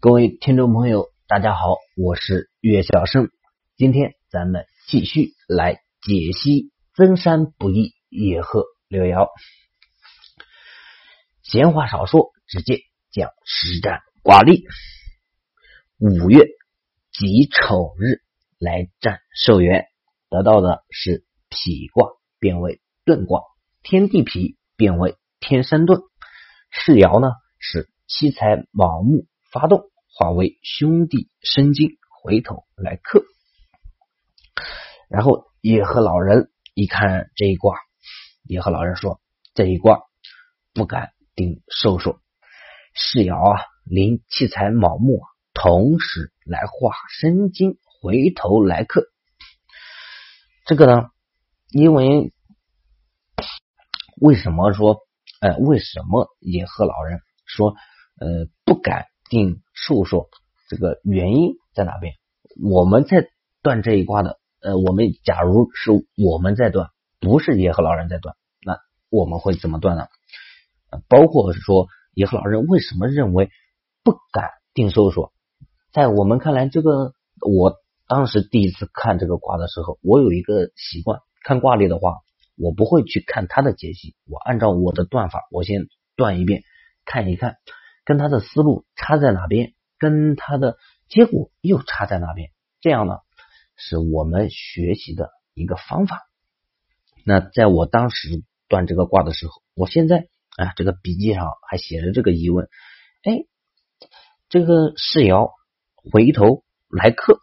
各位听众朋友，大家好，我是岳小生。今天咱们继续来解析增山不易，野鹤六爻。闲话少说，直接讲实战卦例。五月己丑日来战寿元，得到的是否卦变为遁卦，天地否变为天山遁。世爻呢是七财卯木发动，化为兄弟申金回头来克。然后野鹤老人一看这一卦，野鹤老人说：“这一卦不敢定寿数。世爻啊，临七财卯木，同时来化申金回头来克。这个呢，因为为什么说？”呃，为什么野鹤老人说呃不敢定寿数？这个原因在哪边？我们在断这一卦的，呃，我们假如是我们在断，不是野鹤老人在断，那我们会怎么断呢？包括说野鹤老人为什么认为不敢定寿数？在我们看来，这个我当时第一次看这个卦的时候，我有一个习惯，看卦例的话。我不会去看他的解析，我按照我的断法，我先断一遍，看一看跟他的思路差在哪边，跟他的结果又差在哪边，这样呢是我们学习的一个方法。那在我当时断这个卦的时候，我现在啊这个笔记上还写着这个疑问：哎，这个世爻回头来客，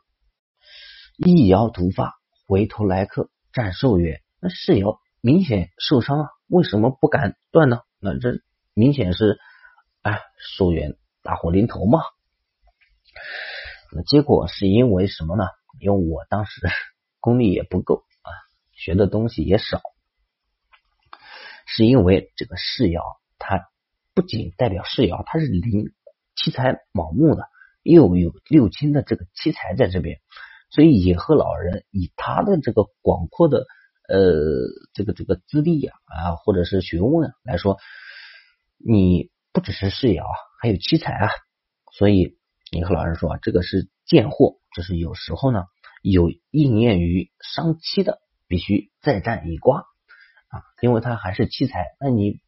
一爻突发回头来客占寿元，那世爻。明显受伤啊，为什么不敢断呢？那这明显是哎，寿元大祸临头嘛。那结果是因为什么呢？因为我当时 功力也不够啊，学的东西也少，是因为这个世爻它不仅代表世爻，它是临七财卯木的，又有六亲的这个七财在这边，所以野鹤老人以他的这个广阔的。呃，这个这个资历呀啊，或者是学问来说，你不只是世爻啊，还有七彩啊，所以你和老人说，这个是贱货，就是有时候呢有应验于伤妻的，必须再战一卦啊，因为它还是七彩，那你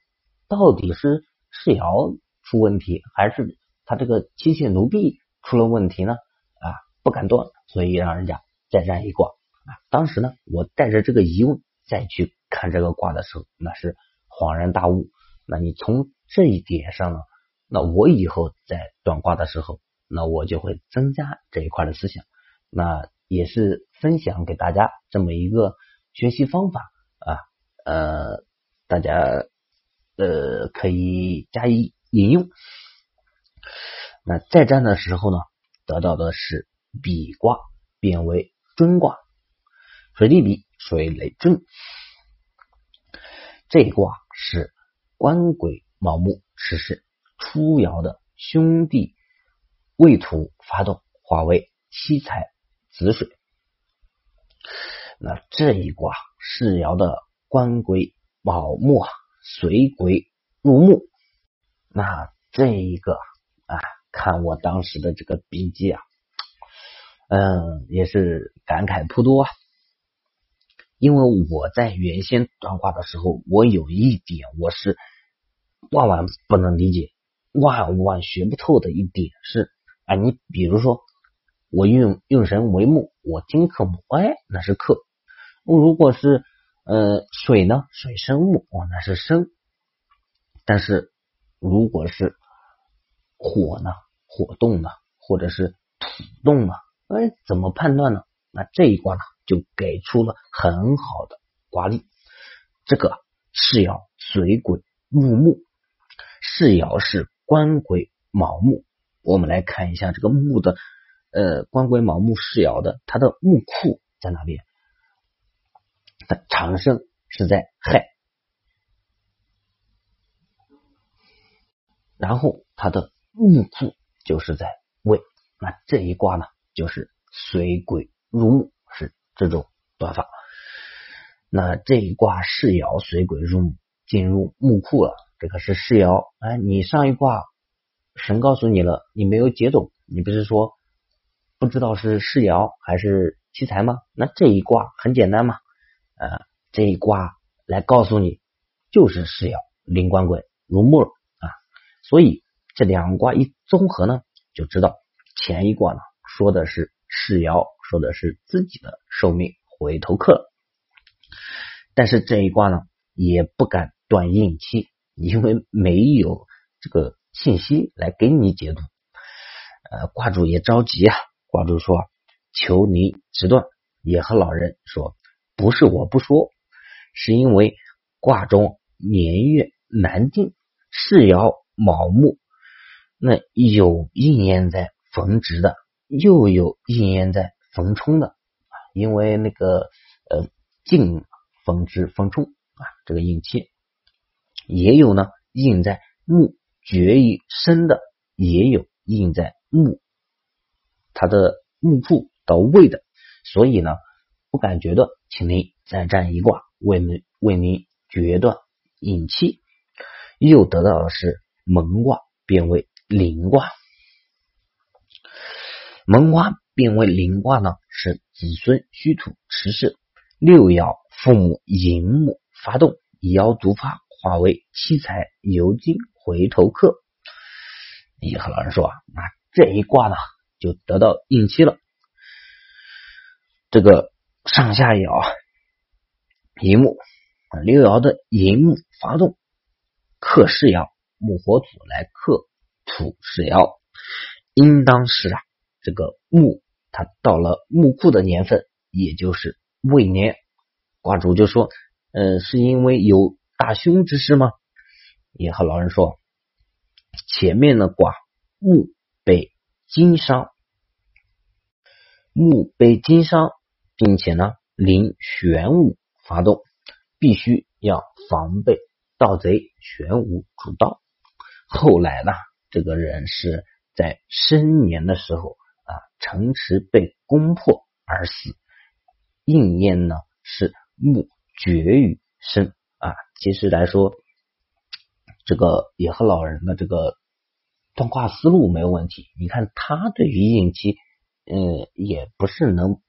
到底是世爻出问题，还是他这个妻妾奴婢出了问题呢？啊，不敢断，所以让人家再战一卦。啊，当时呢，我带着这个疑问再去看这个卦的时候，那是恍然大悟。那你从这一点上呢，那我以后在断卦的时候，那我就会增加这一块的思想。那也是分享给大家这么一个学习方法啊，呃，大家呃可以加以引用。那再战的时候呢，得到的是比卦变为尊卦。水地比，水雷震。这一卦是官鬼卯木实施初爻的兄弟未土发动，化为七彩子水。那这一卦世爻的官鬼卯木水鬼入木。那这一个啊，看我当时的这个笔记啊，嗯，也是感慨颇多啊。因为我在原先断卦的时候，我有一点我是万万不能理解、万万学不透的一点是啊，你比如说我用用神为木，我金克木，哎，那是克；如果是呃水呢，水生木，哦，那是生。但是如果是火呢，火动呢，或者是土动呢，哎，怎么判断呢？那这一卦呢？就给出了很好的卦例。这个是爻水鬼入木，是爻是官鬼卯木。我们来看一下这个木的，呃，官鬼卯木是爻的，它的木库在哪边？它长生是在亥，然后它的木库就是在未。那这一卦呢，就是水鬼入木是。这种断法，那这一卦是爻水鬼入木，进入木库了。这个是是爻，哎，你上一卦神告诉你了，你没有解懂，你不是说不知道是世爻还是七财吗？那这一卦很简单嘛，呃，这一卦来告诉你就是世爻，灵官鬼如木耳啊，所以这两卦一综合呢，就知道前一卦呢说的是世爻，说的是自己的寿命回头客，但是这一卦呢也不敢断应期，因为没有这个信息来给你解读。呃，卦主也着急啊。卦主说：“求你直断。”也和老人说：“不是我不说，是因为卦中年月难定，世爻卯木，那有应验在逢直的，又有应验在逢冲的啊。因为那个呃进逢之逢冲啊，这个应期也有呢，应在木绝于生的，也有应在木。”它的木库到位的，所以呢，不敢决断，请您再占一卦，为您为您决断引气，又得到的是蒙卦变为灵卦，蒙卦变为灵卦呢，是子孙虚土持世，六爻父母寅木发动，以爻独发，化为七财游金回头客。你和老人说啊，那这一卦呢？就得到应期了。这个上下爻寅木六爻的寅木发动克世爻木火土来克土世爻，应当是啊这个木他到了木库的年份，也就是未年。卦主就说：“呃，是因为有大凶之事吗？”也和老人说：“前面的卦木被。”经商，木被经商，并且呢，临玄武发动，必须要防备盗贼。玄武主盗，后来呢，这个人是在申年的时候，城池被攻破而死。应验呢是木绝于生啊。其实来说，这个也和老人的这个。断卦思路没有问题，你看他对于应期，嗯，也不是能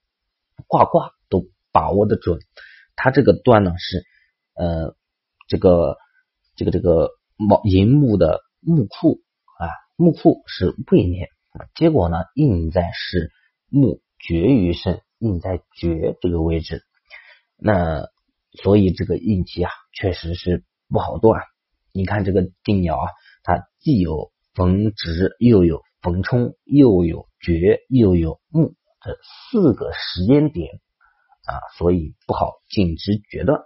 卦卦都把握的准。他这个断呢是，呃，这个这个这个卯寅木的木库啊，木库是未年，结果呢印在是木绝于身，印在绝这个位置，那所以这个印期啊确实是不好断。你看这个定爻啊，它既有。逢直又有逢冲，又有绝，又有木，这四个时间点啊，所以不好尽职决断。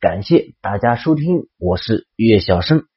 感谢大家收听，我是岳小生。